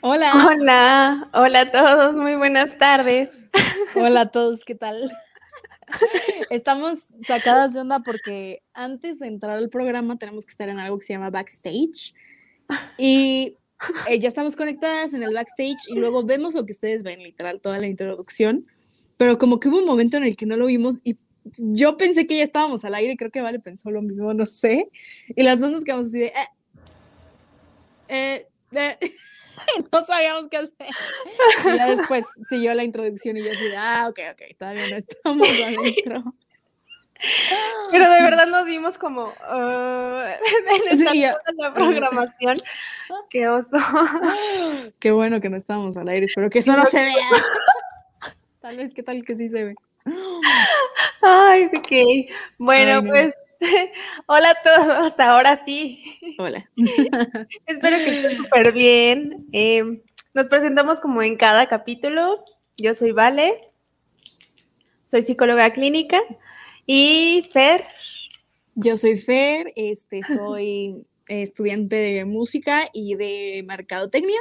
Hola. Hola, hola a todos, muy buenas tardes. Hola a todos, ¿qué tal? Estamos sacadas de onda porque antes de entrar al programa tenemos que estar en algo que se llama backstage y eh, ya estamos conectadas en el backstage y luego vemos lo que ustedes ven, literal, toda la introducción, pero como que hubo un momento en el que no lo vimos y yo pensé que ya estábamos al aire, creo que Vale pensó lo mismo, no sé, y las dos nos quedamos así de... Eh, eh. no sabíamos qué hacer. Y ya después siguió la introducción y yo así, ah, ok, ok, todavía no estamos adentro. Pero de verdad nos dimos como uh, en Sí, ya. la programación. Qué oso. Qué bueno que no estábamos al aire, espero que eso no se vea. Tal vez, ¿qué tal que sí se ve? Ay, ok. Bueno, Ay, no. pues hola a todos, ahora sí. Hola. Espero que estén súper bien. Eh, nos presentamos como en cada capítulo. Yo soy Vale, soy psicóloga clínica. Y Fer, Yo soy Fer, este, soy estudiante de música y de mercadotecnia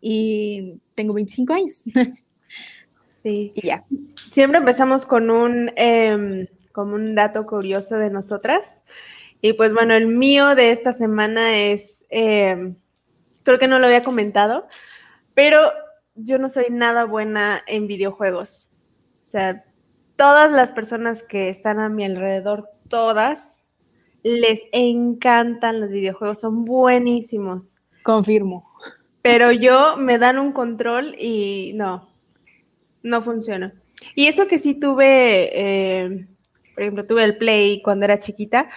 y tengo 25 años. sí. y ya. Siempre empezamos con un, em, como un dato curioso de nosotras. Y pues bueno, el mío de esta semana es, em, creo que no lo había comentado, pero yo no soy nada buena en videojuegos. O sea, todas las personas que están a mi alrededor, todas, les encantan los videojuegos, son buenísimos. Confirmo. Pero yo me dan un control y no, no funciona. Y eso que sí tuve, eh, por ejemplo, tuve el Play cuando era chiquita,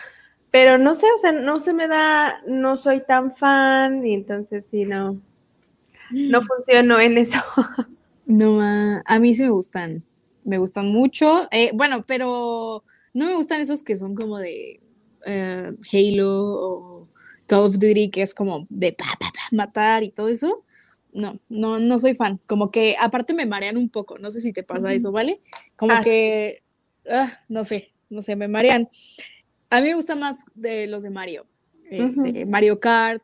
pero no sé, o sea, no se me da, no soy tan fan y entonces sí, no, no funciono en eso. No, a mí sí me gustan, me gustan mucho. Eh, bueno, pero no me gustan esos que son como de eh, Halo o Call of Duty, que es como de pa, pa, pa, matar y todo eso. No, no, no soy fan. Como que aparte me marean un poco. No sé si te pasa Ujú. eso, ¿vale? Como Ah, que, ah, no sé, no sé, me marean. A mí me gusta más de los de Mario. Este, Mario Kart,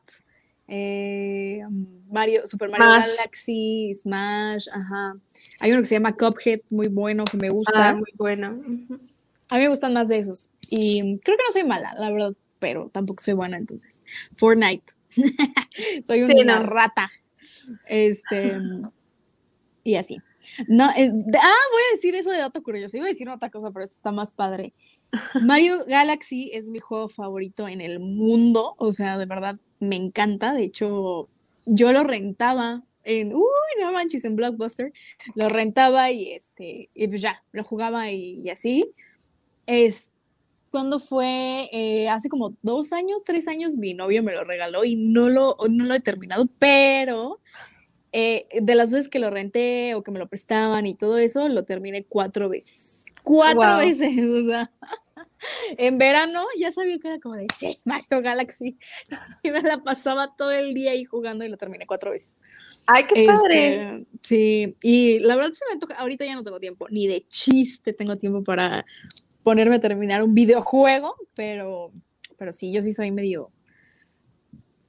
eh, Mario, Super Mario Smash. Galaxy, Smash, ajá. Hay uno que se llama Cuphead, muy bueno, que me gusta. Ah, muy bueno. A mí me gustan más de esos. Y creo que no soy mala, la verdad, pero tampoco soy buena entonces. Fortnite. soy Sí, una no. rata. Este. y así. No, eh, ah, voy a decir eso de dato curioso. Iba a decir otra cosa, pero esto está más padre. Mario Galaxy es mi juego favorito en el mundo. O sea, de verdad, me encanta. De hecho, yo lo rentaba en. Uy, no manches, en Blockbuster. Lo rentaba y este. Y pues ya, lo jugaba y, y así. Es. Cuando fue Eh, hace como dos años, tres años, mi novio me lo regaló y no lo, no lo he terminado, pero eh, de las veces que lo renté o que me lo prestaban y todo eso, lo terminé cuatro veces. Cuatro veces, o sea. En verano ya sabía que era como de sí, Mario Galaxy. Y me la pasaba todo el día ahí jugando y lo terminé cuatro veces. Ay, qué padre. Este, sí, y la verdad se me antoja. Ahorita ya no tengo tiempo, ni de chiste tengo tiempo para ponerme a terminar un videojuego, pero, pero sí, yo sí soy medio,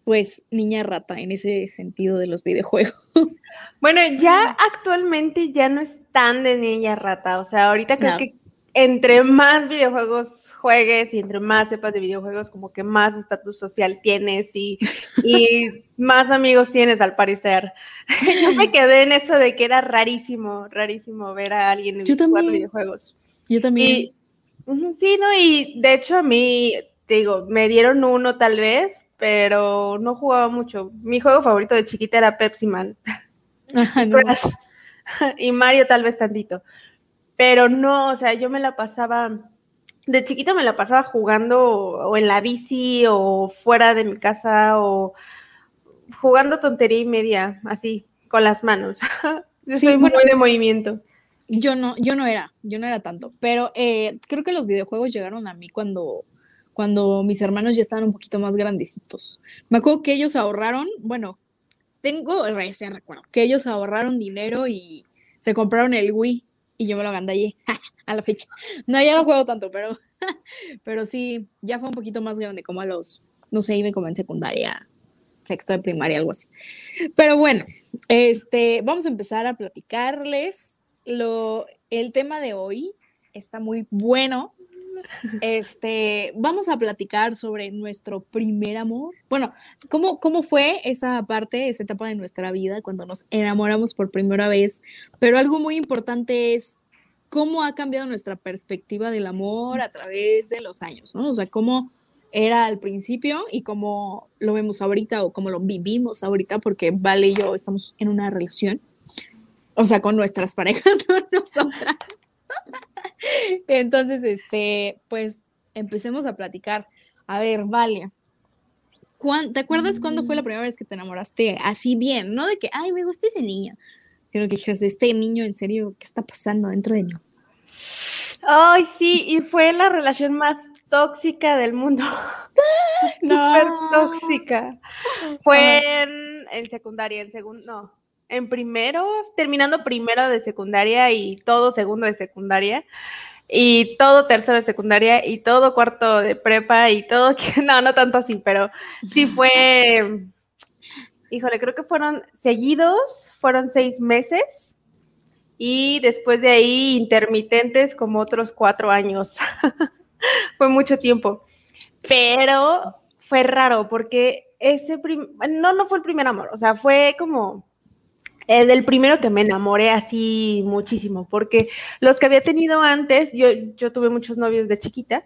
pues, niña rata en ese sentido de los videojuegos. Bueno, ya actualmente ya no es tan de niña rata. O sea, ahorita creo No. que entre más videojuegos juegues y entre más sepas de videojuegos, como que más estatus social tienes y, y más amigos tienes al parecer. Yo me quedé en eso de que era rarísimo, rarísimo ver a alguien jugando también. videojuegos. Yo también. Y, sí, ¿no? Y de hecho a mí, te digo, me dieron uno tal vez, pero no jugaba mucho. Mi juego favorito de chiquita era Pepsi Man. Ajá, no. Crash. y Mario tal vez tantito. Pero no, o sea, yo me la pasaba de chiquita me la pasaba jugando o en la bici o fuera de mi casa o jugando tontería y media, así, con las manos. Yo soy muy de movimiento. Yo no, yo no era, yo no era tanto, pero eh, creo que los videojuegos llegaron a mí cuando, cuando mis hermanos ya estaban un poquito más grandecitos. Me acuerdo que ellos ahorraron, bueno, tengo ese recuerdo, que ellos ahorraron dinero y se compraron el Wii y yo me lo agandallé a la fecha. No, ya no juego tanto, pero, pero sí, ya fue un poquito más grande, como a los, no sé, iba como en secundaria, sexto de primaria, algo así. Pero bueno, este, vamos a empezar a platicarles. Lo, el tema de hoy está muy bueno. Este, vamos a platicar sobre nuestro primer amor. Bueno, ¿cómo, ¿cómo fue esa parte, esa etapa de nuestra vida cuando nos enamoramos por primera vez? Pero algo muy importante es cómo ha cambiado nuestra perspectiva del amor a través de los años, ¿no? O sea, cómo era al principio y cómo lo vemos ahorita o cómo lo vivimos ahorita, porque Vale y yo estamos en una relación, o sea, con nuestras parejas, no nosotras. Entonces, este, pues empecemos a platicar. A ver, Vale, ¿te acuerdas cuándo fue la primera vez que te enamoraste así bien? No de que, ay, me gusta ese niño, sino que dijeras, este niño, en serio, ¿qué está pasando dentro de mí? Ay, sí, y fue la relación más tóxica del mundo. no. Súper tóxica. Fue en, en secundaria, en segundo, no, en primero, terminando primero de secundaria y todo segundo de secundaria y todo tercero de secundaria y todo cuarto de prepa y todo, no, no tanto así, pero sí fue, híjole, creo que fueron seguidos, fueron seis meses y después de ahí intermitentes como otros cuatro años. fue mucho tiempo, pero fue raro porque ese, no, no fue el primer amor, o sea, fue como el del primero que me enamoré así muchísimo, porque los que había tenido antes, yo, yo tuve muchos novios de chiquita.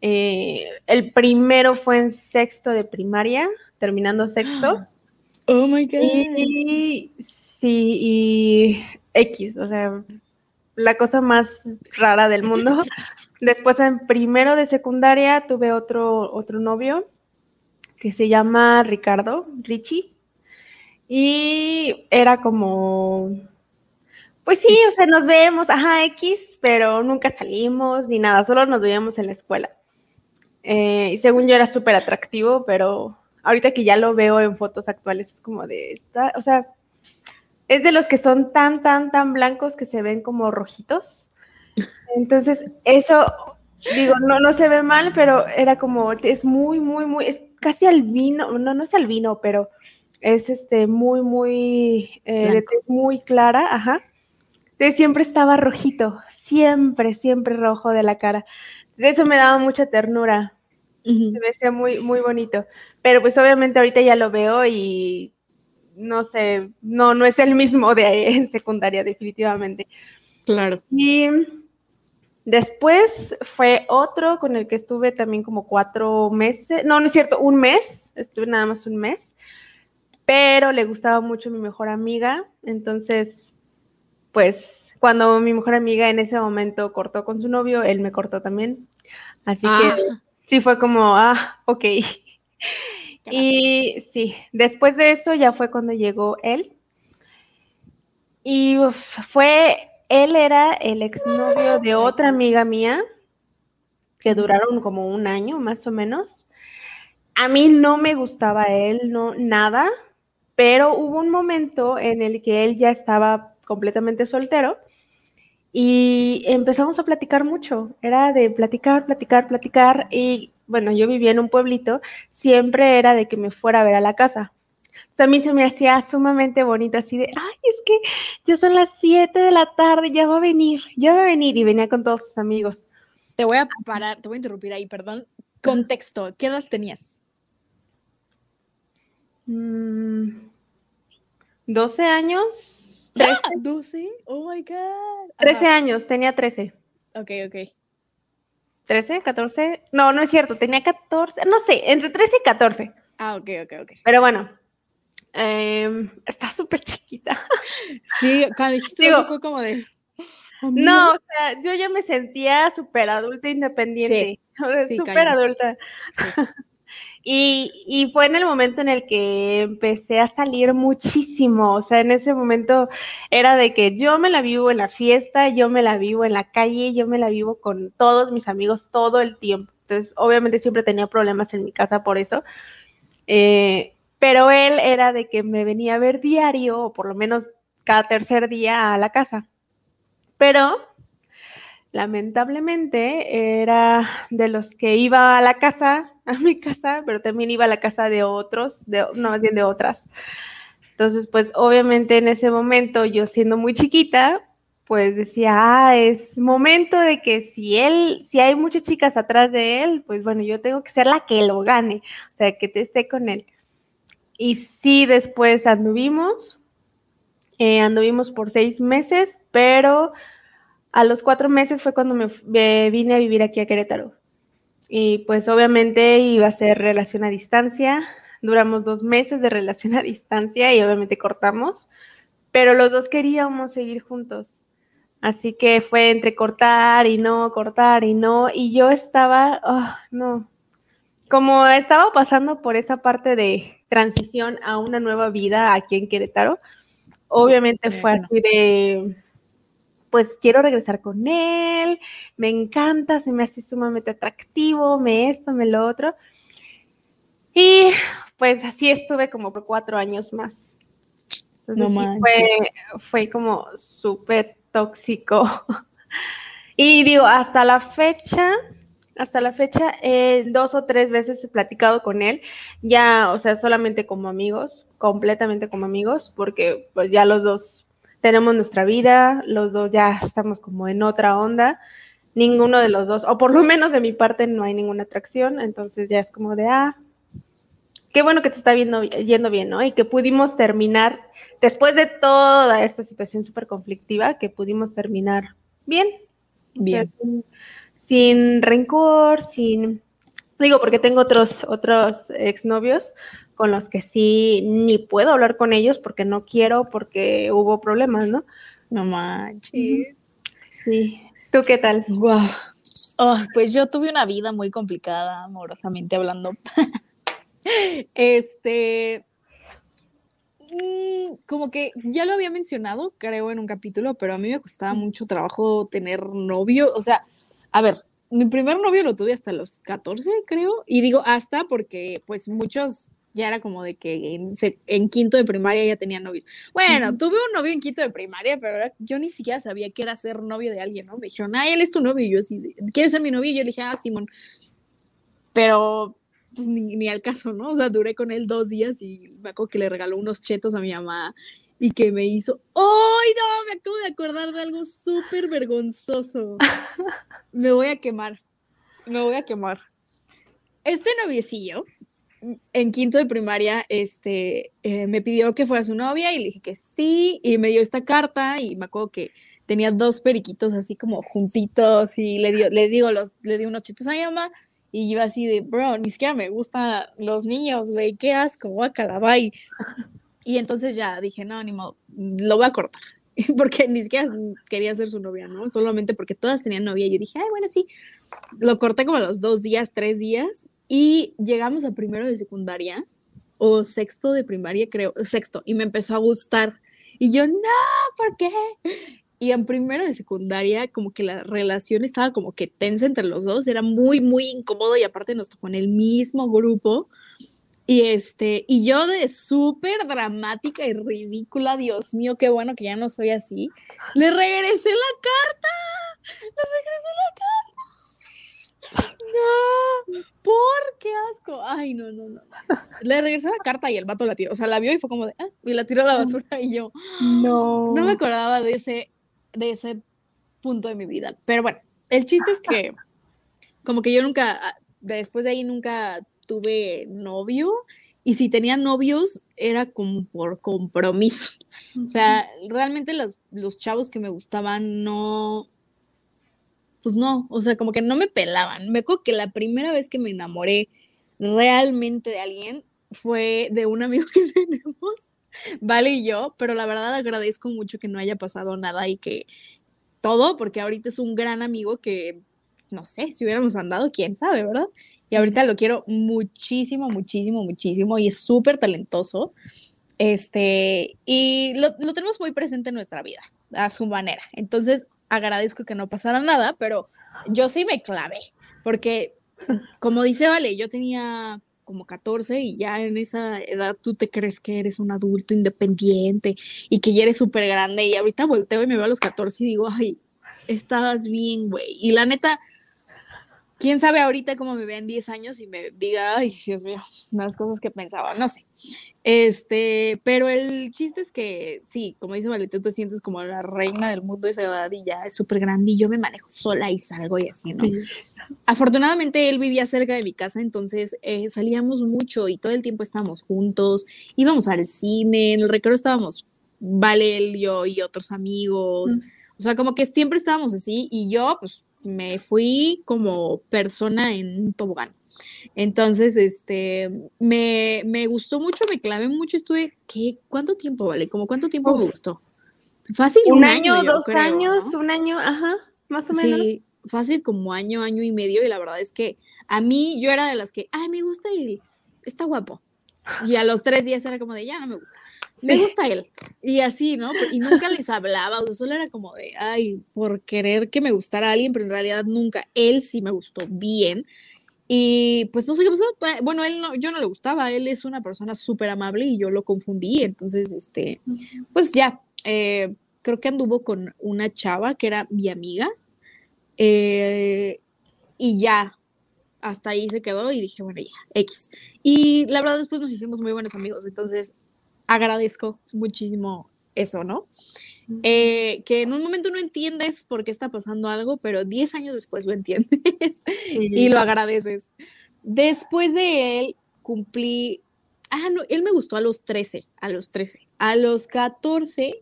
Eh, el primero fue en sexto de primaria, terminando sexto. Oh my God. Y, sí, y X, o sea, la cosa más rara del mundo. Después, en primero de secundaria, tuve otro, otro novio que se llama Ricardo, Richie. Y era como, pues sí, o sea, nos vemos, ajá, X, pero nunca salimos ni nada, solo nos veíamos en la escuela. Eh, y según yo era súper atractivo, pero ahorita que ya lo veo en fotos actuales es como de, esta, o sea, es de los que son tan, tan, tan blancos que se ven como rojitos. Entonces, eso, digo, no, no se ve mal, pero era como, es muy, muy, muy, es casi albino, no, no es albino, pero es este muy, muy, eh, muy clara, ajá. De siempre estaba rojito, siempre, siempre rojo de la cara. De eso me daba mucha ternura. Se me hacía muy, muy bonito. Pero pues obviamente ahorita ya lo veo y no sé, no, no es el mismo de en secundaria, definitivamente. Claro. Y después fue otro con el que estuve también como cuatro meses, no, no es cierto, un mes, estuve nada más un mes pero le gustaba mucho mi mejor amiga, entonces, pues cuando mi mejor amiga en ese momento cortó con su novio, él me cortó también, así que ah. sí fue como, ah, ok. Y sí, después de eso ya fue cuando llegó él. Y fue, él era el exnovio de otra amiga mía, que duraron como un año más o menos. A mí no me gustaba él, no, nada pero hubo un momento en el que él ya estaba completamente soltero y empezamos a platicar mucho. Era de platicar, platicar, platicar y bueno, yo vivía en un pueblito, siempre era de que me fuera a ver a la casa. a mí se me hacía sumamente bonito, así de, ay, es que ya son las 7 de la tarde, ya va a venir, ya va a venir. Y venía con todos sus amigos. Te voy a parar, te voy a interrumpir ahí, perdón. Contexto, ¿qué edad tenías? 12 mm, años. 13. 12, oh my God. 13 años, tenía 13. Ok, ok. 13, 14. No, no es cierto, tenía 14, no sé, entre 13 y 14. Ah, ok, ok, ok. Pero bueno, eh, está súper chiquita. Sí, cuando dijiste Digo, fue como de. No, o sea, yo ya me sentía súper adulta independiente, súper adulta. Y, fue en el momento en el que empecé a salir muchísimo, o sea, en ese momento era de que yo me la vivo en la fiesta, yo me la vivo en la calle, yo me la vivo con todos mis amigos todo el tiempo. Entonces, obviamente siempre tenía problemas en mi casa por eso. Eh, pero él era de que me venía a ver diario, o por lo menos cada tercer día a la casa. Pero lamentablemente era de los que iba a la casa, a mi casa, pero también iba a la casa de otros, de, no, más bien de otras. Entonces, pues obviamente en ese momento, yo siendo muy chiquita, pues decía, ah, es momento de que si él, si hay muchas chicas atrás de él, pues bueno, yo tengo que ser la que lo gane, o sea, que te esté con él. Y sí, después anduvimos, eh, anduvimos por seis meses, pero a los cuatro meses fue cuando me, vine a vivir aquí a Querétaro. Y pues obviamente iba a ser relación a distancia. Duramos dos meses de relación a distancia y obviamente cortamos, pero los dos queríamos seguir juntos. Así que fue entre cortar y no, cortar y no. Y yo estaba, oh, no, como estaba pasando por esa parte de transición a una nueva vida aquí en Querétaro, obviamente fue así de, pues quiero regresar con él, me encanta, se me hace sumamente atractivo, me esto, me lo otro. Y pues así estuve como por cuatro años más. no fue, fue como súper tóxico. y digo, hasta la fecha, hasta la fecha, eh, dos o tres veces he platicado con él, ya, o sea, solamente como amigos, completamente como amigos, porque pues ya los dos tenemos nuestra vida, los dos ya estamos como en otra onda, ninguno de los dos, o por lo menos de mi parte no hay ninguna atracción, entonces ya es como de, ah, qué bueno que te está viendo, yendo bien, ¿no? Y que pudimos terminar, después de toda esta situación súper conflictiva, que pudimos terminar bien. Bien sin rencor, sin, digo, porque tengo otros, otros exnovios con los que sí ni puedo hablar con ellos porque no quiero, porque hubo problemas, ¿no? No manches. Sí. ¿Tú qué tal? Wow. Oh, pues yo tuve una vida muy complicada, amorosamente hablando. este, mm, como que ya lo había mencionado, creo, en un capítulo, pero a mí me costaba mucho trabajo tener novio. O sea, a ver, mi primer novio lo tuve hasta los 14, creo, y digo hasta porque pues muchos ya era como de que en, quinto de primaria ya tenían novios. Bueno, tuve un novio en quinto de primaria, pero yo ni siquiera sabía que era ser novio de alguien, ¿no? Me dijeron, ah, él es tu novio, y yo así, ¿quieres ser mi novio? Y yo le dije, ah, Simón. Pero pues ni, ni, al caso, ¿no? O sea, duré con él dos días y me acuerdo que le regaló unos chetos a mi mamá y que me hizo, ¡ay no! Me acabo de acordar de algo súper vergonzoso. me voy a quemar, me voy a quemar. Este noviecillo, en quinto de primaria, este, eh, me pidió que fuera su novia y le dije que sí, y me dio esta carta y me acuerdo que tenía dos periquitos así como juntitos y le, dio, le digo, los, le di unos chitos a mi mamá y yo así de, bro, ni siquiera me gustan los niños, güey, qué asco, guacala, bye. Y entonces ya dije, no, ni modo, lo voy a cortar. Porque ni siquiera quería ser su novia, ¿no? Solamente porque todas tenían novia. Y yo dije, ay, bueno, sí. Lo corté como los dos días, tres días. Y llegamos a primero de secundaria, o sexto de primaria, creo, sexto. Y me empezó a gustar. Y yo, no, ¿por qué? Y en primero de secundaria, como que la relación estaba como que tensa entre los dos, era muy, muy incómodo y aparte nos tocó en el mismo grupo. Y este, y yo de súper dramática y ridícula, Dios mío, qué bueno que ya no soy así. Le regresé la carta. Le regresé la carta. No, ¿por qué asco? Ay, no, no, no. Le regresé la carta y el vato la tiró. O sea, la vio y fue como de, ah, y la tiró a la basura y yo. No. No me acordaba de ese, de ese punto de mi vida. Pero bueno, el chiste es que, como que yo nunca, después de ahí nunca tuve novio y si tenía novios era como por compromiso. O sea, realmente los, los chavos que me gustaban no, pues no, o sea, como que no me pelaban. Me acuerdo que la primera vez que me enamoré realmente de alguien fue de un amigo que tenemos, Vale y yo, pero la verdad agradezco mucho que no haya pasado nada y que todo, porque ahorita es un gran amigo que, no sé, si hubiéramos andado, quién sabe, ¿verdad? Y ahorita lo quiero muchísimo, muchísimo, muchísimo y es súper talentoso. Este, y lo, lo, tenemos muy presente en nuestra vida, a su manera. Entonces, agradezco que no pasara nada, pero yo sí me clavé, porque, como dice Vale, yo tenía como 14 y ya en esa edad tú te crees que eres un adulto independiente y que ya eres súper grande y ahorita volteo y me veo a los 14 y digo, ay, estabas bien, güey. Y la neta, quién sabe ahorita cómo me vean 10 años y me diga, ay, Dios mío, unas cosas que pensaba, no sé. Este, pero el chiste es que sí, como dice Valeria, tú te sientes como la reina del mundo de esa edad y ya es súper grande y yo me manejo sola y salgo y así, ¿no? Afortunadamente él vivía cerca de mi casa, entonces eh, salíamos mucho y todo el tiempo estábamos juntos, íbamos al cine, en el recreo estábamos, Vale, él, yo y otros amigos. O sea, como que siempre estábamos así y yo, pues, me fui como persona en un tobogán. Entonces, este, me, me, gustó mucho, me clavé mucho, estuve, ¿qué? ¿Cuánto tiempo vale? ¿Como cuánto tiempo me gustó? Fácil. Un, año, dos años, un año, ajá, más o menos. Sí, fácil como año, año y medio, y la verdad es que a mí yo era de las que, ay, me gusta y está guapo. Y a los tres días era como de, ya no me gusta. Me gusta él. Y así, ¿no? Y nunca les hablaba, o sea, solo era como de, ay, por querer que me gustara alguien, pero en realidad nunca. Él sí me gustó bien. Y pues no sé qué pasó. Bueno, él no, yo no le gustaba, él es una persona súper amable y yo lo confundí. Entonces, este, pues ya, eh, creo que anduvo con una chava que era mi amiga. Eh, y ya, hasta ahí se quedó y dije, bueno, ya, X. Y la verdad después nos hicimos muy buenos amigos, entonces agradezco muchísimo eso, ¿no? Eh, que en un momento no entiendes por qué está pasando algo, pero 10 años después lo entiendes y lo agradeces. Después de él cumplí, ah, no, él me gustó a los 13, a los 13. A los 14,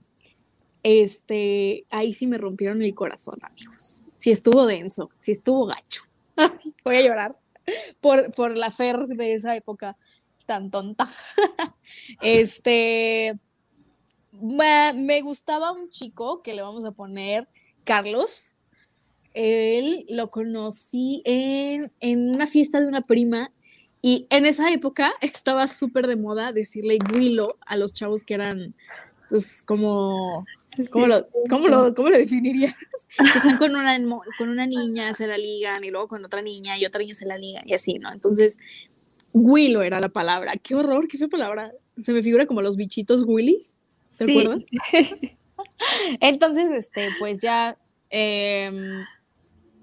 este, ahí sí me rompieron el corazón, amigos. Sí estuvo denso, sí estuvo gacho. Voy a llorar por, por la Fer de esa época tan tonta. este, me, gustaba un chico que le vamos a poner Carlos. Él lo conocí en, en una fiesta de una prima y en esa época estaba súper de moda decirle Willow a los chavos que eran pues como ¿Cómo, lo, cómo, lo, ¿Cómo lo definirías? Que están con una, con una niña, se la ligan, y luego con otra niña, y otra niña se la ligan, y así, ¿no? Entonces, Willow era la palabra. Qué horror, qué fea palabra. Se me figura como los bichitos Willis, ¿te acuerdas? Entonces, este, pues ya em,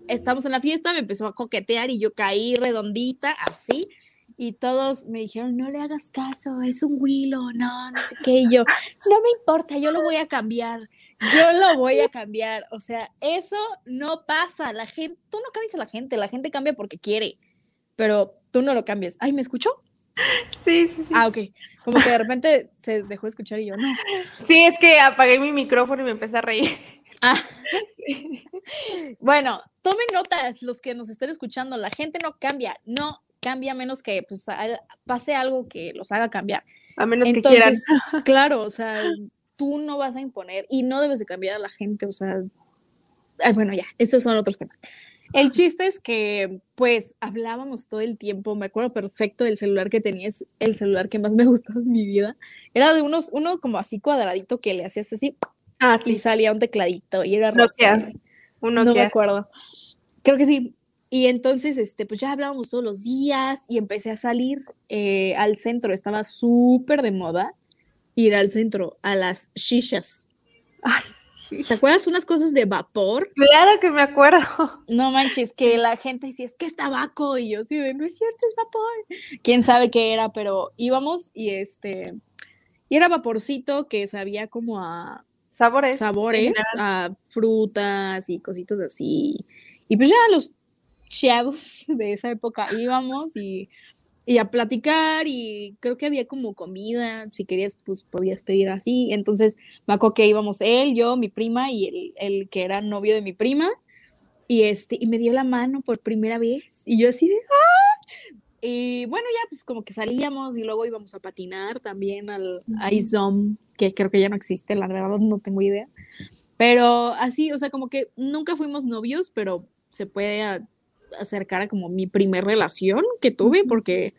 estamos en la fiesta, me empezó a coquetear y yo caí redondita, así y todos me dijeron, no le hagas caso, es un Willow, no, no sé qué, y yo, no me importa, yo lo voy a cambiar, yo lo voy a cambiar, o sea, eso no pasa, la gente, tú no cambias a la gente, la gente cambia porque quiere, pero tú no lo cambias. Ay, ¿me escuchó? Sí, sí, sí. Ah, ok. Como que de repente se dejó escuchar y yo no. Sí, es que apagué mi micrófono y me empecé a reír. Ah. Bueno, tomen notas los que nos estén escuchando. La gente no cambia, no cambia menos que pues, pase algo que los haga cambiar. A menos que quieran. Claro, o sea, tú no vas a imponer y no debes de cambiar a la gente, o sea, bueno, ya, estos son otros temas. El chiste es que, pues, hablábamos todo el tiempo, me acuerdo perfecto del celular que tenías, el celular que más me gustó en mi vida. Era de unos, uno como así cuadradito que le hacías así ah, y salía un tecladito y era rosa. Uno no me acuerdo. Creo que sí, y entonces, este, pues ya hablábamos todos los días y empecé a salir eh, al centro. Estaba súper de moda ir al centro, a las shishas. Ay, ¿Te acuerdas unas cosas de vapor? Claro que me acuerdo. No manches, que la gente decía, es que es tabaco. Y yo sí, de, no es cierto, es vapor. Quién sabe qué era, pero íbamos y este, y era vaporcito que sabía como a sabores, sabores, a frutas y cositas así. Y pues ya los chavos de esa época íbamos y, a platicar y creo que había como comida, si querías pues podías pedir así, entonces me acuerdo que íbamos él, yo, mi prima y el, que era novio de mi prima y este y me dio la mano por primera vez y yo así de ¡ah! y bueno ya pues como que salíamos y luego íbamos a patinar también al Ice que creo que ya no existe, la verdad no tengo idea. Pero así, o sea, como que nunca fuimos novios, pero se puede acercar a como mi primer relación que tuve, porque,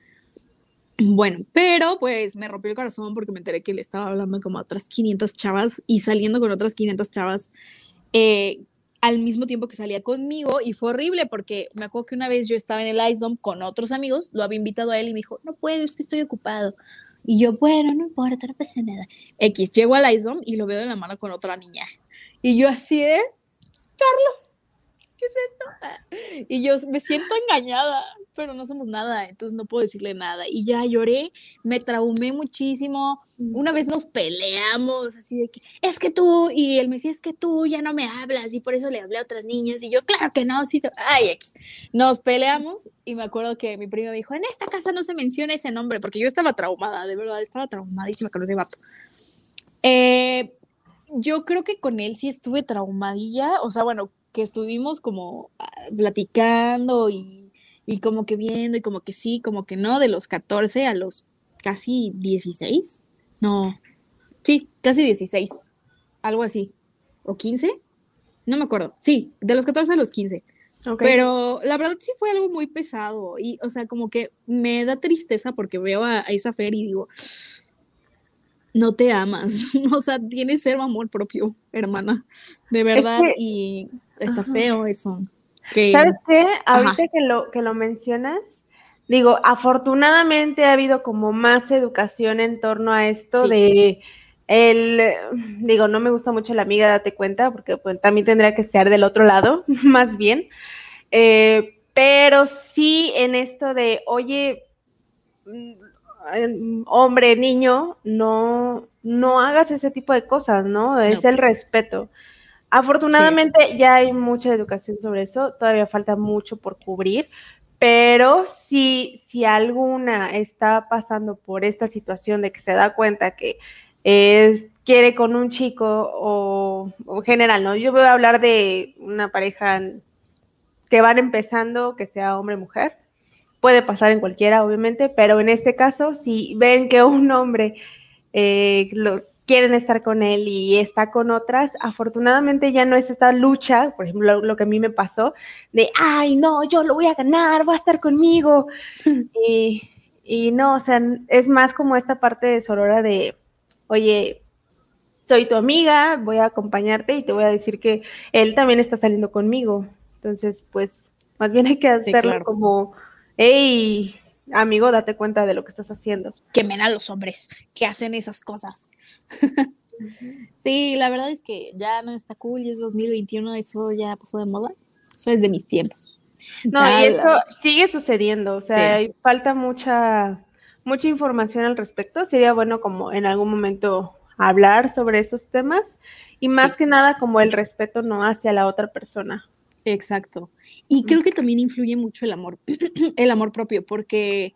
bueno, pero pues me rompió el corazón porque me enteré que le estaba hablando como a otras 500 chavas y saliendo con otras 500 chavas eh, al mismo tiempo que salía conmigo y fue horrible porque me acuerdo que una vez yo estaba en el Ice con otros amigos, lo había invitado a él y me dijo, no puedo, es que estoy ocupado. Y yo, bueno, no importa, no pasa nada. X, llego al Ice y lo veo de la mano con otra niña. Y yo así de, Carlos, ¿qué es esto? Y yo me siento engañada, pero no somos nada, entonces no puedo decirle nada. Y ya lloré, me traumé muchísimo. Una vez nos peleamos, así de que, es que tú, y él me decía, es que tú ya no me hablas, y por eso le hablé a otras niñas. Y yo, claro que no, sí, ay, X. Nos peleamos, y me acuerdo que mi prima me dijo, en esta casa no se menciona ese nombre, porque yo estaba traumada, de verdad, estaba traumadísima con ese vato. Eh, yo creo que con él sí estuve traumadilla, o sea, bueno, que estuvimos como ah, platicando y, y, como que viendo y como que sí, como que no, de los 14 a los casi 16, no, sí, casi 16, algo así, o 15, no me acuerdo, sí, de los 14 a los 15. Pero la verdad sí fue algo muy pesado y, o sea, como que me da tristeza porque veo a, a esa Fer y digo, no te amas, o sea, tienes ser amor propio, hermana, de verdad, y está feo eso. ¿Sabes qué? Ahorita que lo, que lo mencionas, digo, afortunadamente ha habido como más educación en torno a esto de el, digo, no me gusta mucho la amiga, date cuenta, porque pues, también tendría que ser del otro lado, más bien, eh, pero sí en esto de, oye, hombre, niño, no, no hagas ese tipo de cosas, ¿no? Es el respeto. Afortunadamente ya hay mucha educación sobre eso, todavía falta mucho por cubrir, pero si, si alguna está pasando por esta situación de que se da cuenta que es, quiere con un chico o, o general, ¿no? Yo voy a hablar de una pareja que van empezando, que sea hombre-mujer, puede pasar en cualquiera, obviamente, pero en este caso, si ven que un hombre eh, lo, quieren estar con él y está con otras, afortunadamente ya no es esta lucha, por ejemplo, lo, que a mí me pasó, de, ay, no, yo lo voy a ganar, va a estar conmigo. y, y, no, o sea, es más como esta parte de Sorora de, oye, soy tu amiga, voy a acompañarte y te voy a decir que él también está saliendo conmigo. Entonces, pues, más bien hay que hacerlo como hey, amigo, date cuenta de lo que estás haciendo. Quemen a los hombres que hacen esas cosas. sí, la verdad es que ya no está cool y es 2021, eso ya pasó de moda. Eso es de mis tiempos. No, y eso sigue sucediendo, o sea, falta mucha, mucha información al respecto. Sería bueno como en algún momento hablar sobre esos temas y más que nada como el respeto no hacia la otra persona. Exacto. Y creo que también influye mucho el amor, el amor propio, porque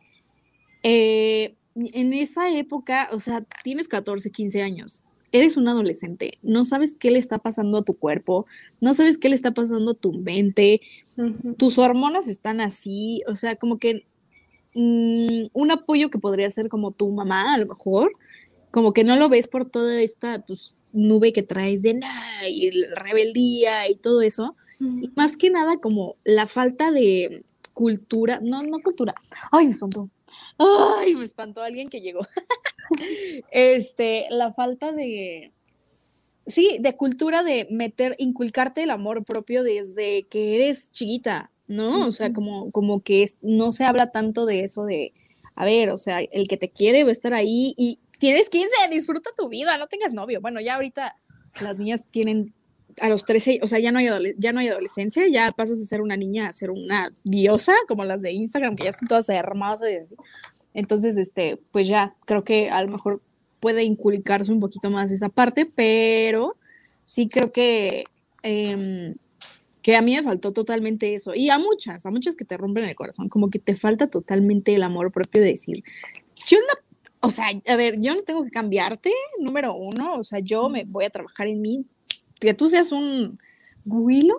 eh, en esa época, o sea, tienes 14, 15 años, eres un adolescente, no sabes qué le está pasando a tu cuerpo, no sabes qué le está pasando a tu mente, tus hormonas están así, o sea, como que mm, un apoyo que podría ser como tu mamá, a lo mejor, como que no lo ves por toda esta pues, nube que traes de nada y rebeldía y todo eso y más que nada como la falta de cultura, no, no cultura. Ay, me espantó. Ay, me espantó alguien que llegó. este, la falta de, sí, de cultura de meter, inculcarte el amor propio desde que eres chiquita, ¿no? O sea, como, como que no se habla tanto de eso de, a ver, o sea, el que te quiere va a estar ahí y tienes 15, disfruta tu vida, no tengas novio. Bueno, ya ahorita las niñas tienen a los 13, o sea, ya no, hay ya no hay adolescencia, ya pasas de ser una niña a ser una diosa, como las de Instagram, que ya están todas hermosas. Entonces, este, pues ya creo que a lo mejor puede inculcarse un poquito más esa parte, pero sí creo que, em, que a mí me faltó totalmente eso. Y a muchas, a muchas que te rompen el corazón, como que te falta totalmente el amor propio de decir, yo no o sea, a ver, yo no tengo que cambiarte, número uno, o sea, yo me voy a trabajar en mí, que tú seas un guilo,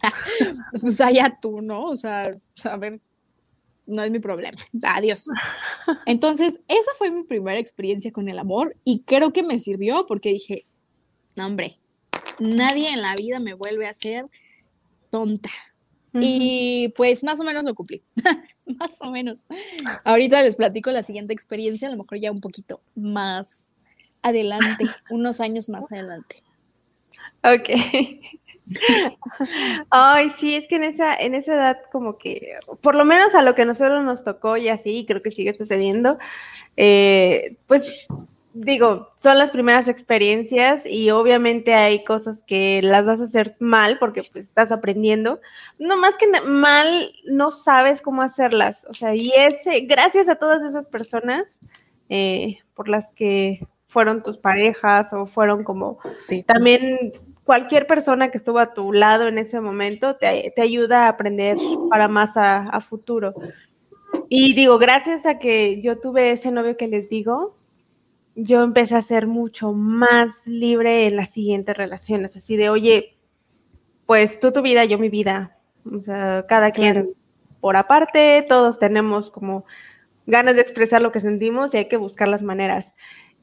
pues allá tú, ¿no? O sea, a ver, no es mi problema. Adiós. Entonces, esa fue mi primera experiencia con el amor y creo que me sirvió porque dije, no, hombre, nadie en la vida me vuelve a hacer tonta. Y pues más o menos lo cumplí, más o menos. Ahorita les platico la siguiente experiencia, a lo mejor ya un poquito más adelante, unos años más adelante. Ok. Ay, sí, es que en esa, en esa edad como que, por lo menos a lo que a nosotros nos tocó y así, creo que sigue sucediendo, eh, pues digo, son las primeras experiencias y obviamente hay cosas que las vas a hacer mal porque pues estás aprendiendo. No más que mal, no sabes cómo hacerlas. O sea, y ese, gracias a todas esas personas eh, por las que fueron tus parejas o fueron como sí. también cualquier persona que estuvo a tu lado en ese momento te, ayuda a aprender para más a, futuro. Y digo, gracias a que yo tuve ese novio que les digo, yo empecé a ser mucho más libre en las siguientes relaciones, así de, oye, pues tú tu vida, yo mi vida. O sea, cada quien por aparte, todos tenemos como ganas de expresar lo que sentimos y hay que buscar las maneras.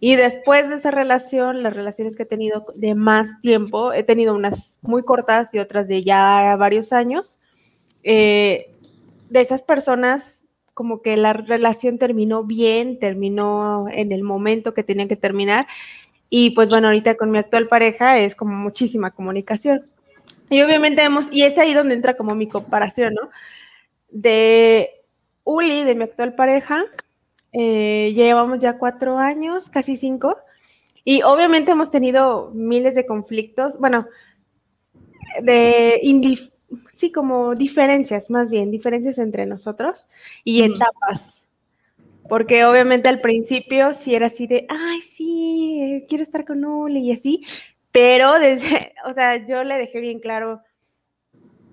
Y después de esa relación, las relaciones que he tenido de más tiempo, he tenido unas muy cortas y otras de ya varios años, eh, de esas personas como que la relación terminó bien, terminó en el momento que tenía que terminar. Y pues bueno, ahorita con mi actual pareja es como muchísima comunicación. Y obviamente hemos, y es ahí donde entra como mi comparación, ¿no? De Uli, de mi actual pareja, eh, llevamos ya cuatro años, casi cinco, y obviamente hemos tenido miles de conflictos, bueno, de sí, como diferencias, más bien, diferencias entre nosotros y etapas. Porque obviamente al principio sí era así de, ay, sí, quiero estar con Uli y así, pero desde, o sea, yo le dejé bien claro,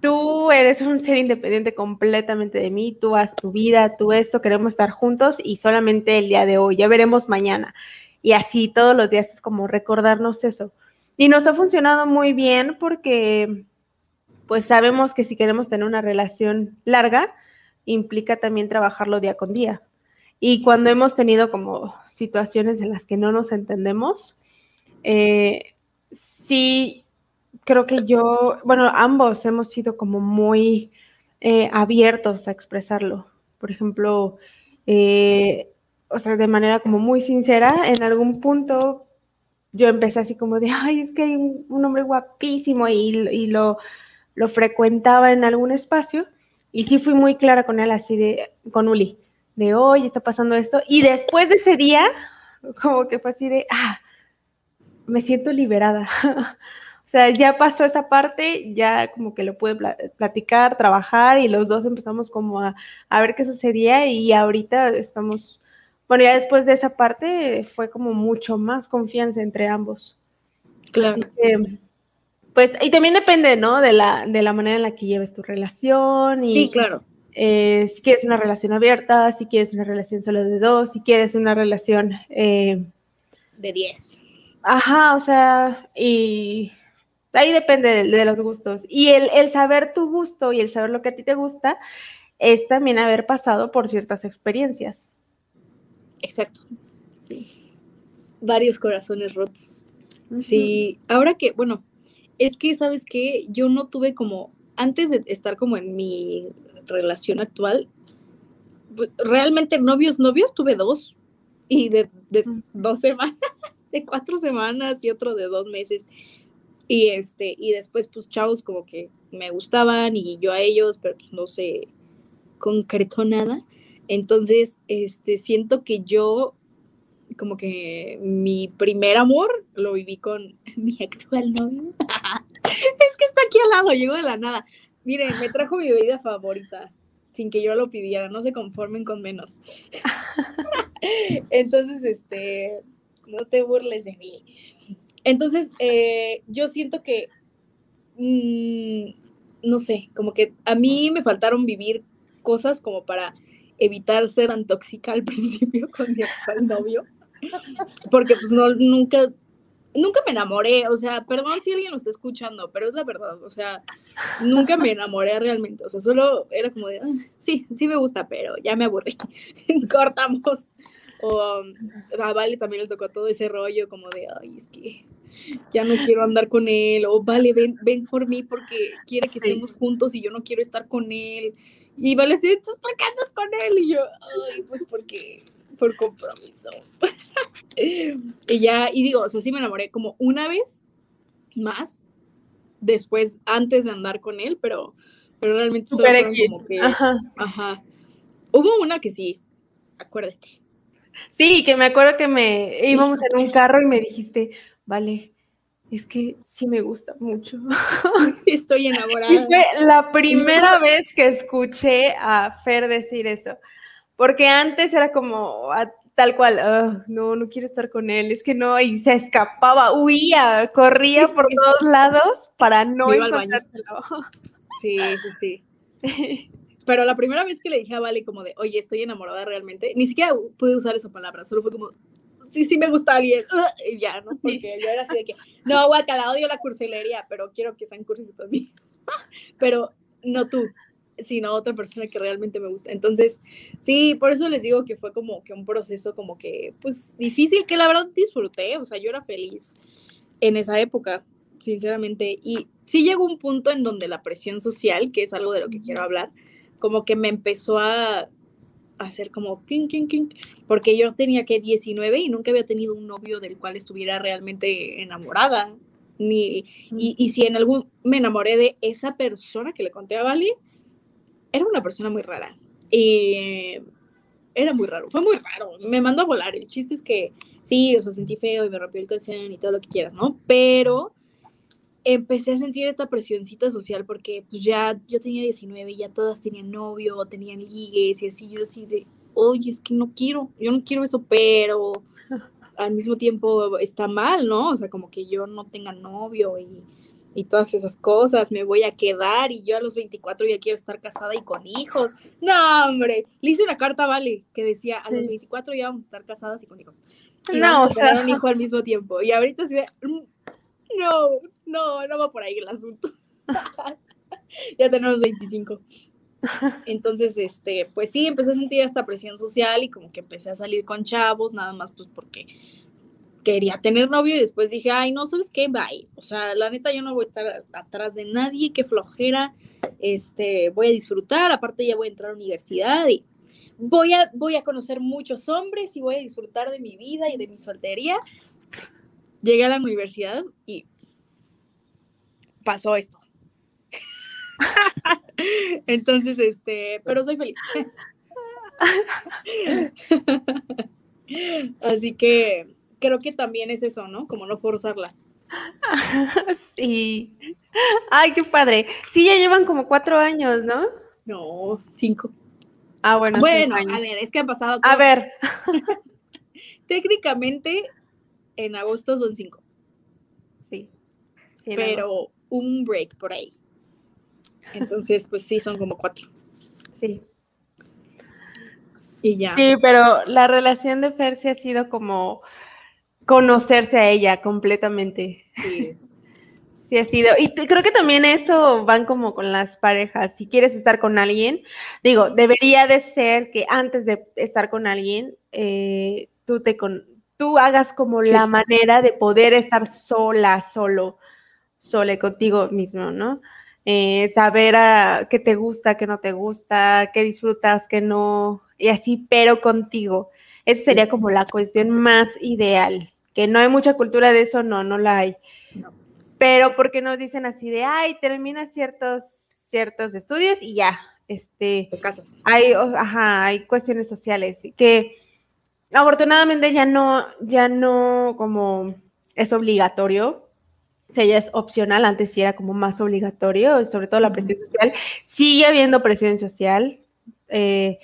tú eres un ser independiente completamente de mí, tú haz tu vida, tú esto, queremos estar juntos y solamente el día de hoy, ya veremos mañana. Y así todos los días es como recordarnos eso. Y nos ha funcionado muy bien porque pues sabemos que si queremos tener una relación larga, implica también trabajarlo día con día. Y cuando hemos tenido como situaciones en las que no nos entendemos, eh, sí creo que yo, bueno, ambos hemos sido como muy eh, abiertos a expresarlo. Por ejemplo, eh, o sea, de manera como muy sincera, en algún punto yo empecé así como de, ay, es que hay un, hombre guapísimo y, y lo, lo, frecuentaba en algún espacio. Y sí fui muy clara con él, así de, con Uli, de, hoy está pasando esto. Y después de ese día, como que fue así de, ah, me siento liberada. O sea, ya pasó esa parte, ya como que lo pude platicar, trabajar y los dos empezamos como a, ver qué sucedía y ahorita estamos, bueno, ya después de esa parte fue como mucho más confianza entre ambos. Claro. pues, y también depende, ¿no? De la, de la manera en la que lleves tu relación y... Sí, claro. Eh, si quieres una relación abierta, si quieres una relación solo de dos, si quieres una relación... Eh, de diez. Ajá, o sea, y Ahí depende de, los gustos. Y el, saber tu gusto y el saber lo que a ti te gusta es también haber pasado por ciertas experiencias. Exacto. Sí. Varios corazones rotos. Sí, ahora que, bueno, es que, ¿sabes qué? Yo no tuve como, antes de estar como en mi relación actual, pues, realmente novios, novios tuve dos. Y de, de dos semanas, de cuatro semanas y otro de dos meses. Y este, y después, pues, chavos como que me gustaban y yo a ellos, pero pues no se concretó nada. Entonces, este, siento que yo, como que mi primer amor lo viví con mi actual novio. es que está aquí al lado, llegó de la nada. Miren, me trajo mi bebida favorita, sin que yo lo pidiera, no se conformen con menos. Entonces, este, no te burles de mí. Entonces, eh, yo siento que, mm, no sé, como que a mí me faltaron vivir cosas como para evitar ser tan tóxica al principio con mi actual novio, porque pues no, nunca, nunca me enamoré, o sea, perdón si alguien lo está escuchando, pero es la verdad, o sea, nunca me enamoré realmente, o sea, solo era como de, ah, sí, sí me gusta, pero ya me aburrí, cortamos. O a Vale también le tocó todo ese rollo como de, ay, es que ya no quiero andar con él, o vale, ven, ven por mí porque quiere que estemos juntos y yo no quiero estar con él. Y vale, sí, ¿tú por qué andas con él? Y yo, ay, pues porque, por compromiso. y ya, y digo, o sea, sí me enamoré como una vez más, después, antes de andar con él, pero, pero realmente solo como que, ajá. ajá. Hubo una que sí, acuérdate. Sí, que me acuerdo que me íbamos en un carro y me dijiste, vale, es que sí me gusta mucho. Sí, estoy enamorada. fue la primera vez que escuché a Fer decir eso, porque antes era como tal cual, no, no quiero estar con él, es que no, y se escapaba, huía, corría por todos lados para no encontrárselo. Sí, sí, sí. Pero la primera vez que le dije a Vale como de, oye, estoy enamorada realmente, ni siquiera pude usar esa palabra, solo fue como, sí, sí me gusta alguien, y ya, ¿no? Porque yo era así de que, no, guacala, odio la cursilería, pero quiero que sean cursis conmigo. pero no tú, sino otra persona que realmente me gusta. Entonces, sí, por eso les digo que fue como que un proceso como que, pues, difícil, que la verdad disfruté, o sea, yo era feliz en esa época, sinceramente, y sí llegó un punto en donde la presión social, que es algo de lo que quiero hablar, como que me empezó a hacer como king, king, king, porque yo tenía que 19 y nunca había tenido un novio del cual estuviera realmente enamorada. Ni, y, y, si en algún me enamoré de esa persona que le conté a Vali, era una persona muy rara. Y era muy raro, fue muy raro. Me mandó a volar. El chiste es que sí, o sea, sentí feo y me rompió el calzón y todo lo que quieras, ¿no? Pero empecé a sentir esta presioncita social porque pues ya yo tenía 19 y ya todas tenían novio, tenían ligues y así, yo así de, oye, es que no quiero, yo no quiero eso, pero al mismo tiempo está mal, ¿no? O sea, como que yo no tenga novio y, y todas esas cosas, me voy a quedar y yo a los 24 ya quiero estar casada y con hijos. No, hombre, le hice una carta, vale, que decía, a los 24 ya vamos a estar casadas y con hijos. no, o sea, un hijo al mismo tiempo. Y ahorita así de, mm, no, no, no va por ahí el asunto. ya tenemos 25. Entonces, este, pues sí, empecé a sentir esta presión social y como que empecé a salir con chavos, nada más pues porque quería tener novio y después dije, ay, no, ¿sabes qué? Bye. O sea, la neta, yo no voy a estar atrás de nadie, qué flojera, este, voy a disfrutar, aparte ya voy a entrar a la universidad y voy a, voy a conocer muchos hombres y voy a disfrutar de mi vida y de mi soltería. Llegué a la universidad y pasó esto. Entonces, este, pero soy feliz. Así que creo que también es eso, ¿no? Como no forzarla. Sí. Ay, qué padre. Sí, ya llevan como cuatro años, ¿no? No, cinco. Ah, bueno. Bueno, a ver, es que han pasado. A ver. Técnicamente, en agosto son cinco. Sí. pero un break por ahí. Entonces, pues sí, son como cuatro. Sí. Y ya. Sí, pero la relación de Fer ha sido como conocerse a ella completamente. Sí. Sí ha sido. Y creo que también eso van como con las parejas. Si quieres estar con alguien, digo, debería de ser que antes de estar con alguien, eh, tú te con, tú hagas como la manera de poder estar sola, solo sole contigo mismo, ¿no? Eh, saber a, qué te gusta, qué no te gusta, qué disfrutas, qué no, y así, pero contigo. Esa sería como la cuestión más ideal. Que no hay mucha cultura de eso, no, no la hay. Pero porque nos dicen así de, ay, termina ciertos, ciertos estudios y ya, este. Hay, ajá, hay cuestiones sociales que afortunadamente ya no, ya no como es obligatorio, o sea, ya es opcional, antes sí era como más obligatorio, sobre todo la presión social. Sigue habiendo presión social. Eh,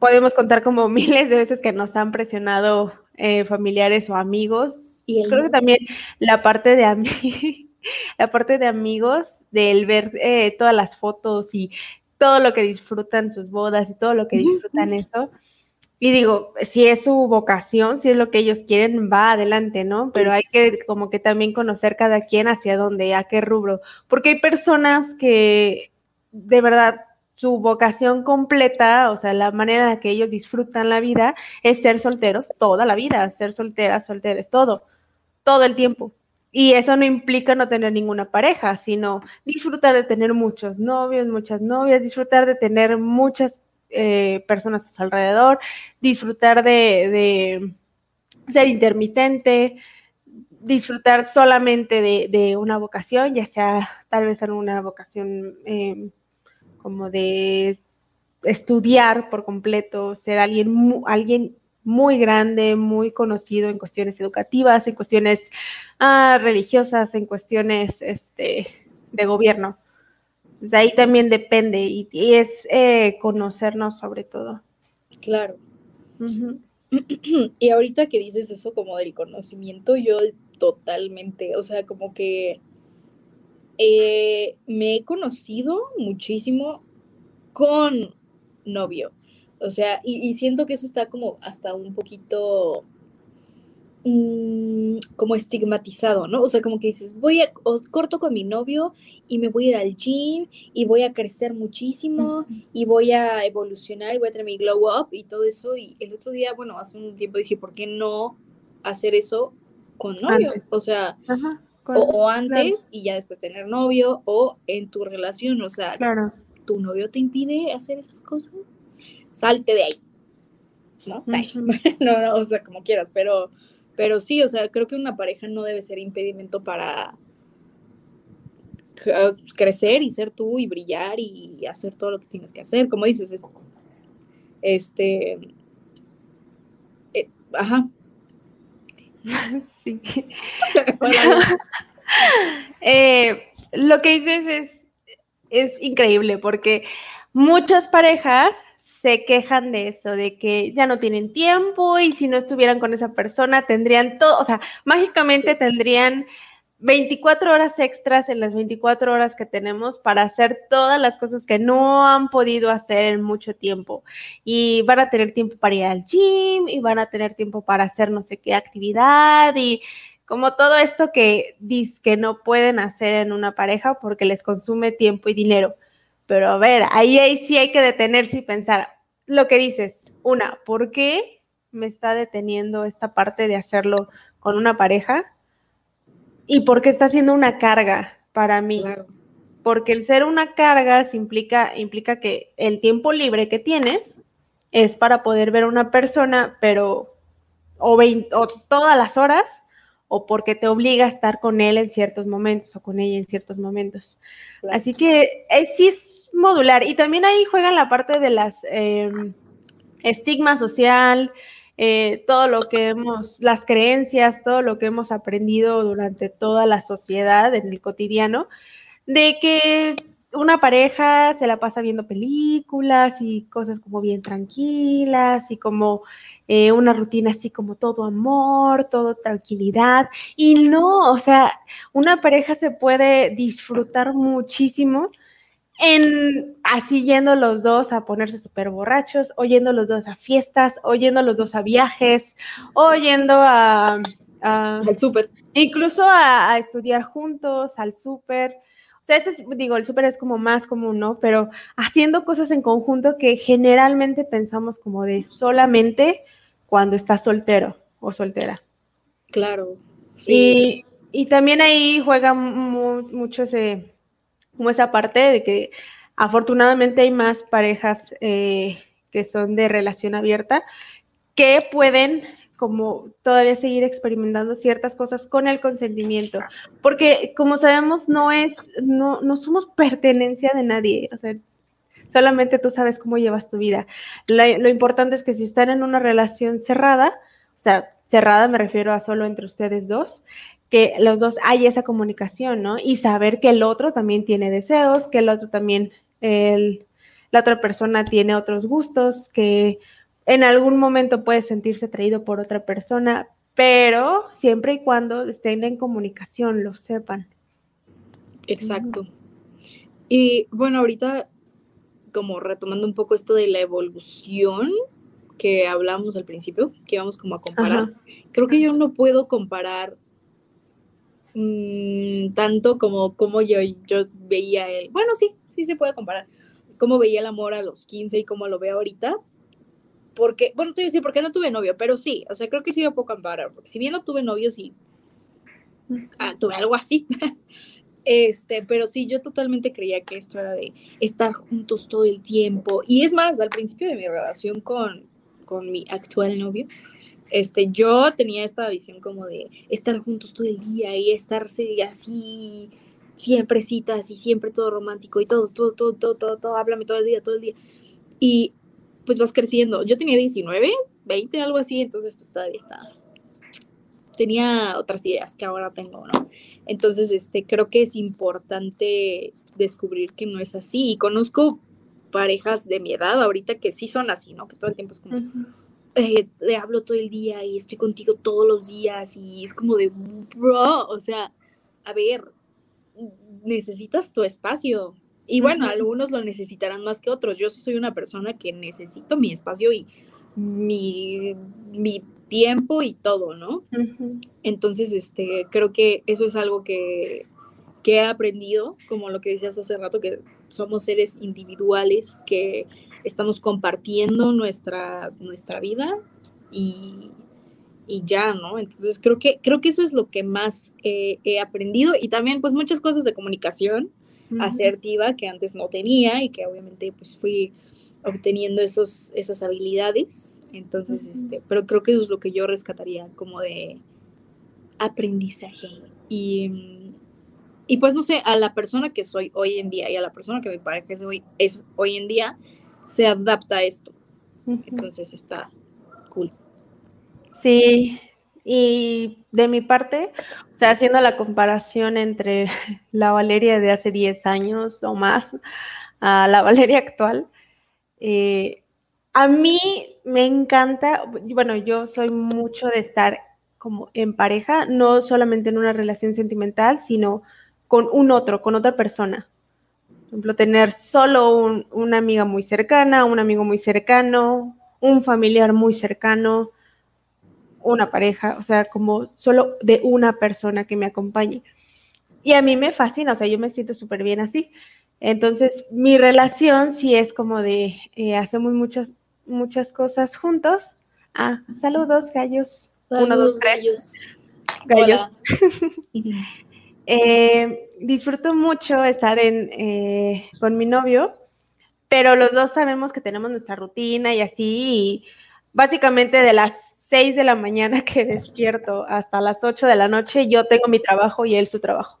podemos contar como miles de veces que nos han presionado eh, familiares o amigos. Y creo que también la parte de la parte de amigos, del ver eh, todas las fotos y todo lo que disfrutan sus bodas y todo lo que disfrutan eso, y digo, si es su vocación, si es lo que ellos quieren, va adelante, ¿no? Pero hay que como que también conocer cada quien hacia dónde, a qué rubro, porque hay personas que de verdad su vocación completa, o sea, la manera en la que ellos disfrutan la vida es ser solteros toda la vida, ser solteras, solteras, todo. todo el tiempo. Y eso no implica no tener ninguna pareja, sino disfrutar de tener muchos novios, muchas novias, disfrutar de tener muchas eh, personas a su alrededor, disfrutar de, ser intermitente, disfrutar solamente de, una vocación, ya sea tal vez en una vocación em, como de estudiar por completo, ser alguien, alguien muy grande, muy conocido en cuestiones educativas, en cuestiones ah, religiosas, en cuestiones este, de gobierno. Pues ahí también depende y, es eh, conocernos sobre todo. Claro. Y ahorita que dices eso como del conocimiento, yo totalmente, o sea, como que eh, me he conocido muchísimo con novio. O sea, y, siento que eso está como hasta un poquito mm, como estigmatizado, ¿no? O sea, como que dices, voy a, corto con mi novio y me voy a ir al gym y voy a crecer muchísimo y voy a evolucionar y voy a tener mi glow up y todo eso. Y el otro día, bueno, hace un tiempo dije, ¿por qué no hacer eso con novio? O sea, o, antes y ya después tener novio o en tu relación, o sea, claro. ¿tu novio te impide hacer esas cosas? salte de ahí. ¿No? no, no, o sea, como quieras, pero, pero sí, o sea, creo que una pareja no debe ser impedimento para crecer y ser tú y brillar y hacer todo lo que tienes que hacer, como dices, este, eh, ajá. Sí. Eh, lo que dices es, es increíble porque muchas parejas se quejan de eso, de que ya no tienen tiempo y si no estuvieran con esa persona tendrían todo, o sea, mágicamente tendrían 24 horas extras en las 24 horas que tenemos para hacer todas las cosas que no han podido hacer en mucho tiempo. Y van a tener tiempo para ir al gym y van a tener tiempo para hacer no sé qué actividad y como todo esto que, que no pueden hacer en una pareja porque les consume tiempo y dinero. Pero a ver, ahí, ahí sí hay que detenerse y pensar, lo que dices, una, ¿por qué me está deteniendo esta parte de hacerlo con una pareja? ¿Y por qué está siendo una carga para mí? Porque el ser una carga implica, implica que el tiempo libre que tienes es para poder ver a una persona, pero o, o todas las horas, o porque te obliga a estar con él en ciertos momentos o con ella en ciertos momentos. Así que eh, sí es modular. Y también ahí juega la parte de las em, estigma social, eh, todo lo que hemos, las creencias, todo lo que hemos aprendido durante toda la sociedad en el cotidiano, de que una pareja se la pasa viendo películas y cosas como bien tranquilas y como eh, una rutina así como todo amor, todo tranquilidad. Y no, o sea, una pareja se puede disfrutar muchísimo en así yendo los dos a ponerse súper borrachos, o yendo los dos a fiestas, o yendo los dos a viajes, o yendo a... al súper. Incluso a, estudiar juntos, al súper. O sea, ese digo, el súper es como más común, ¿no? Pero haciendo cosas en conjunto que generalmente pensamos como de solamente cuando estás soltero o soltera. Claro. Sí. Y, y también ahí juega mucho ese como esa parte de que afortunadamente hay más parejas eh, que son de relación abierta que pueden como todavía seguir experimentando ciertas cosas con el consentimiento, porque como sabemos no es, no, no somos pertenencia de nadie, o sea, solamente tú sabes cómo llevas tu vida. lo importante es que si están en una relación cerrada, o sea, cerrada me refiero a solo entre ustedes dos, que los dos hay esa comunicación, ¿no? Y saber que el otro también tiene deseos, que el otro también, el, la otra persona tiene otros gustos, que en algún momento puede sentirse atraído por otra persona, pero siempre y cuando estén en comunicación, lo sepan. Exacto. Y bueno, ahorita, como retomando un poco esto de la evolución que hablamos al principio, que vamos como a comparar, creo que yo no puedo comparar Mm, tanto como, como yo, yo veía el, bueno, sí, sí se puede comparar, cómo veía el amor a los 15 y cómo lo veo ahorita. Porque, bueno, te voy a decir, porque no tuve novio, pero sí, o sea, creo que sí lo puedo comparar, porque si bien no tuve novio, sí, ah, tuve algo así. Este, pero sí, yo totalmente creía que esto era de estar juntos todo el tiempo. Y es más, al principio de mi relación con, con mi actual novio, este, yo tenía esta visión como de estar juntos todo el día y estarse así, siempre citas y siempre todo romántico y todo, todo, todo, todo, todo, háblame todo el día, todo el día. Y pues vas creciendo. Yo tenía 19, 20, algo así, entonces pues todavía está. Tenía otras ideas que ahora tengo, ¿no? Entonces, este, creo que es importante descubrir que no es así. Y conozco parejas de mi edad ahorita que sí son así, ¿no? Que todo el tiempo es como, eh, te hablo todo el día y estoy contigo todos los días y es como de, bro, o sea, a ver, necesitas tu espacio. Y bueno, algunos lo necesitarán más que otros. Yo soy una persona que necesito mi espacio y mi, mi tiempo y todo, ¿no? Entonces, este, creo que eso es algo que, que he aprendido, como lo que decías hace rato, que somos seres individuales, que estamos compartiendo nuestra, nuestra vida y, y ya, ¿no? Entonces creo que, creo que eso es lo que más he aprendido y también pues muchas cosas de comunicación asertiva que antes no tenía y que obviamente pues fui obteniendo esos, esas habilidades. Entonces, este, pero creo que eso es lo que yo rescataría como de aprendizaje. Y, y pues no sé, a la persona que soy hoy en día y a la persona que me parece que hoy, es hoy en día, se adapta a esto. Entonces está cool. Sí, y de mi parte, o sea, haciendo la comparación entre la Valeria de hace 10 años o más a la Valeria actual, eh, a mí me encanta, bueno, yo soy mucho de estar como en pareja, no solamente en una relación sentimental, sino con un otro, con otra persona. Ejemplo, tener solo una amiga muy cercana, un amigo muy cercano, un familiar muy cercano, una pareja, o sea, como solo de una persona que me acompañe. Y a mí me fascina, o sea, yo me siento súper bien así. Entonces, mi relación sí es como de, eh, hacemos muchas, muchas cosas juntos. Ah, saludos, gallos. Uno, dos, tres. Gallos. Eh, disfruto mucho estar en, eh, con mi novio, pero los dos sabemos que tenemos nuestra rutina y así, y básicamente de las 6 de la mañana que despierto hasta las 8 de la noche, yo tengo mi trabajo y él su trabajo.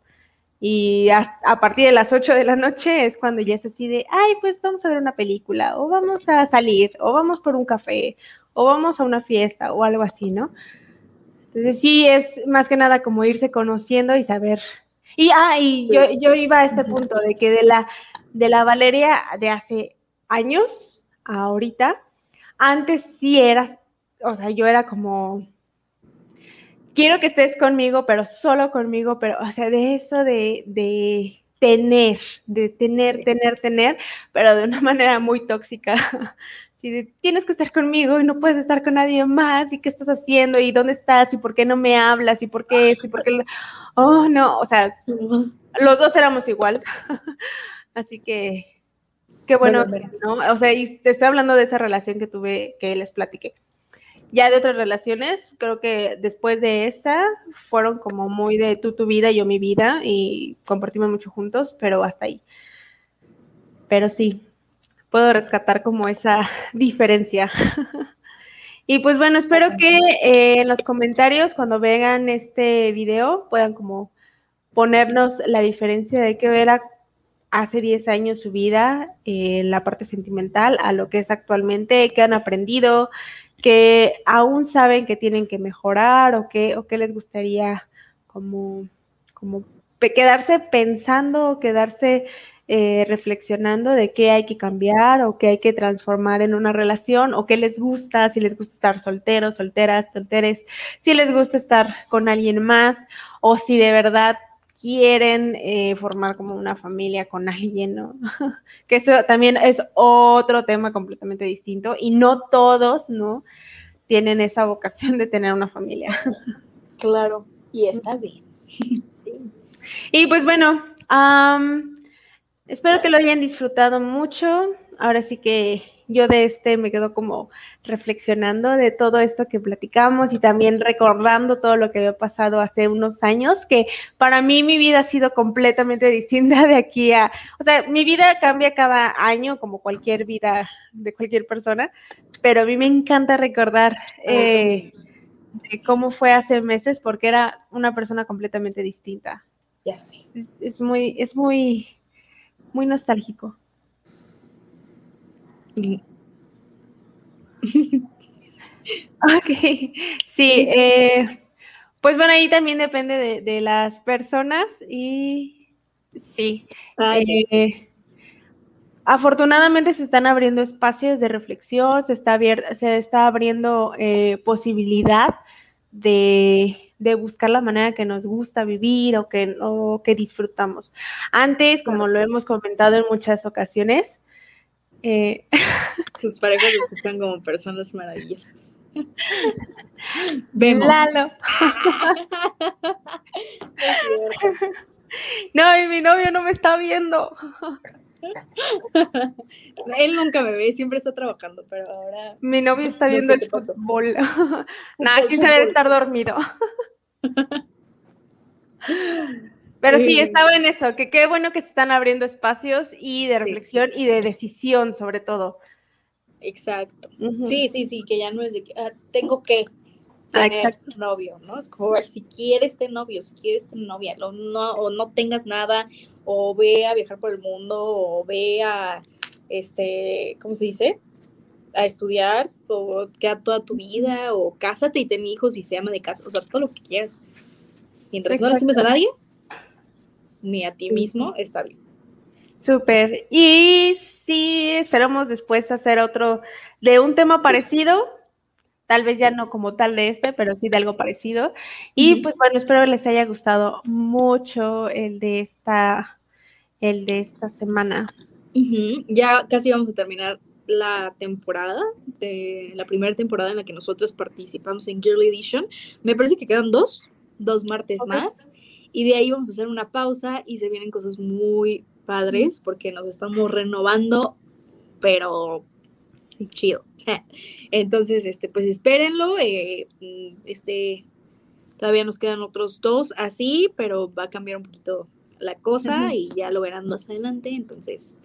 Y a, partir de las 8 de la noche es cuando ya es así de, ay, pues vamos a ver una película, o vamos a salir, o vamos por un café, o vamos a una fiesta, o algo así, ¿no? Entonces sí, es más que nada como irse conociendo y saber. Y, ah, y yo, yo iba a este punto de que de la, de la Valeria de hace años a ahorita, antes sí eras, o sea, yo era como, quiero que estés conmigo, pero solo conmigo, pero, o sea, de eso de, de tener, de tener, tener, tener, pero de una manera muy tóxica. Si tienes que estar conmigo y no puedes estar con nadie más, y qué estás haciendo, y dónde estás, y por qué no me hablas, y por qué esto, y por qué... Oh, no, o sea, los dos éramos igual. Así que, qué bueno, ¿no? O sea, y te estoy hablando de esa relación que tuve, que les platiqué. Ya de otras relaciones, creo que después de esa, fueron como muy de tú tu vida, yo mi vida, y compartimos mucho juntos, pero hasta ahí. Pero sí, puedo rescatar como esa diferencia. y pues bueno, espero que eh, en los comentarios cuando vean este video puedan como ponernos la diferencia de que era hace 10 años su vida, en la parte sentimental, a lo que es actualmente, qué han aprendido, que aún saben que tienen que mejorar o qué, o qué les gustaría como, como quedarse pensando o quedarse eh, reflexionando de qué hay que cambiar o qué hay que transformar en una relación o qué les gusta, si les gusta estar solteros, solteras, solteres, si les gusta estar con alguien más o si de verdad quieren eh, formar como una familia con alguien, ¿no? que eso también es otro tema completamente distinto y no todos, ¿no? Tienen esa vocación de tener una familia. Claro, y está bien. Sí. Y pues bueno, Espero que lo hayan disfrutado mucho. ahora sí que yo de este me quedo como reflexionando de todo esto que platicamos y también recordando todo lo que había pasado hace unos años, que para mí mi vida ha sido completamente distinta de aquí a, o sea, mi vida cambia cada año como cualquier vida de cualquier persona, pero a mí me encanta recordar eh, cómo fue hace meses porque era una persona completamente distinta. Ya sé. Es, muy, es muy, muy nostálgico. ok, sí, eh, pues bueno, ahí también depende de, las personas y sí. Eh, afortunadamente se están abriendo espacios de reflexión, se está, se está abriendo eh, posibilidad de, buscar la manera que nos gusta vivir o que, o que disfrutamos. Antes, como lo hemos comentado en muchas ocasiones, eh, sus parejas escuchan como personas maravillosas. Vemos. Lalo. no, y mi novio no me está viendo. Él nunca me ve, siempre está trabajando, pero ahora. Mi novio está viendo el fútbol. Nada, aquí se debe estar dormido. Pero sí, estaba en eso, que qué bueno que se están abriendo espacios y de reflexión y de decisión, sobre todo. Exacto. Sí, sí, sí, que ya no es de que ah, tengo que ah, tener novio, ¿no? Es como, si quieres tener novio, si quieres tener novia, no, o no tengas nada, o ve a viajar por el mundo, o ve a, este, ¿cómo se dice? A estudiar, o queda toda tu vida, o cásate y ten hijos y se llama de casa, o sea, todo lo que quieras. Mientras no lastimes a nadie, ni a ti mismo, está bien. Súper. Y sí, esperamos después hacer otro de un tema parecido, tal vez ya no como tal de este, pero sí de algo parecido. Y pues bueno, espero les haya gustado mucho el de esta, el de esta semana. Ya casi vamos a terminar la temporada, de la primera temporada en la que nosotros participamos en Girl Edition. Me parece que quedan dos, dos martes más. Y de ahí vamos a hacer una pausa y se vienen cosas muy padres porque nos estamos renovando, pero chido. Entonces, este, pues espérenlo. Eh, mm, este, todavía nos quedan otros dos así, pero va a cambiar un poquito la cosa y ya lo verán más adelante. Entonces,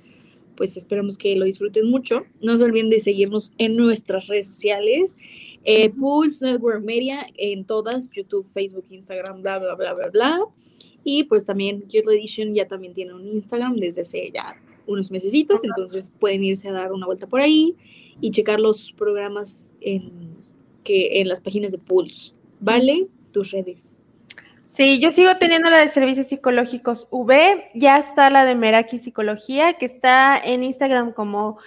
pues esperamos que lo disfruten mucho. No se olviden de seguirnos en nuestras redes sociales. Eh, Pulse Network Media en todas, YouTube, Facebook, Instagram, bla, bla, bla, bla, bla. Y pues también Girl Edition ya también tiene un Instagram desde hace ya unos mesecitos, entonces pueden irse a dar una vuelta por ahí y checar los programas en, que, en las páginas de Pulse. ¿Vale? Tus redes. Sí, yo sigo teniendo la de servicios psicológicos V, ya está la de Meraki Psicología, que está en Instagram como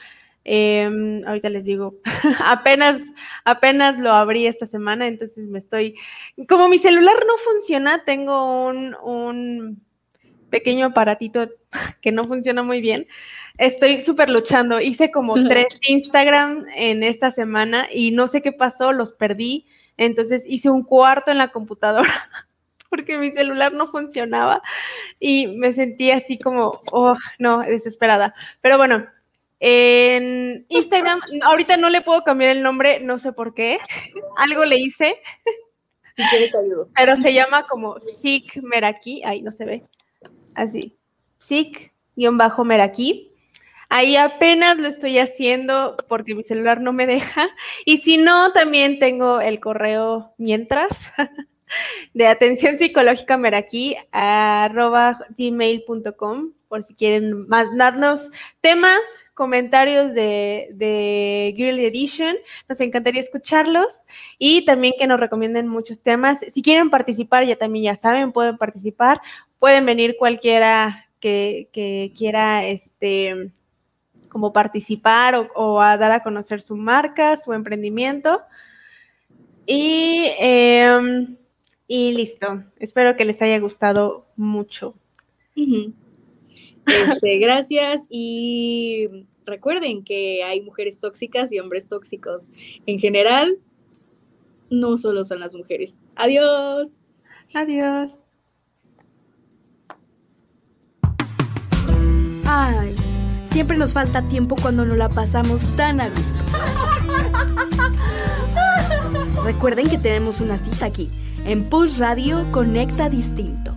Em, ahorita les digo, apenas, apenas lo abrí esta semana, entonces me estoy, como mi celular no funciona, tengo un, un pequeño aparatito que no funciona muy bien. Estoy súper luchando. Hice como tres Instagram en esta semana y no sé qué pasó, los perdí. Entonces hice un cuarto en la computadora porque mi celular no funcionaba y me sentí así como, oh, no, desesperada. Pero bueno, en Instagram, ahorita no le puedo cambiar el nombre, no sé por qué. Algo le hice. Pero se llama como Sik Meraki. Ahí no se ve. Así. Sik-Meraki. Ahí apenas lo estoy haciendo porque mi celular no me deja. Y si no, también tengo el correo mientras de atención psicológica meraki arroba gmail.com por si quieren mandarnos temas comentarios de, de Girly Edition. Nos encantaría escucharlos y también que nos recomienden muchos temas. Si quieren participar, ya también ya saben, pueden participar. Pueden venir cualquiera que, quiera este como participar o, a dar a conocer su marca, su emprendimiento. Y, em, y listo. Espero que les haya gustado mucho. Este, gracias y recuerden que hay mujeres tóxicas y hombres tóxicos. En general, no solo son las mujeres. Adiós. Adiós. Ay, Siempre nos falta tiempo cuando nos la pasamos tan a gusto. Recuerden que tenemos una cita aquí, en Pulse Radio Conecta Distinto.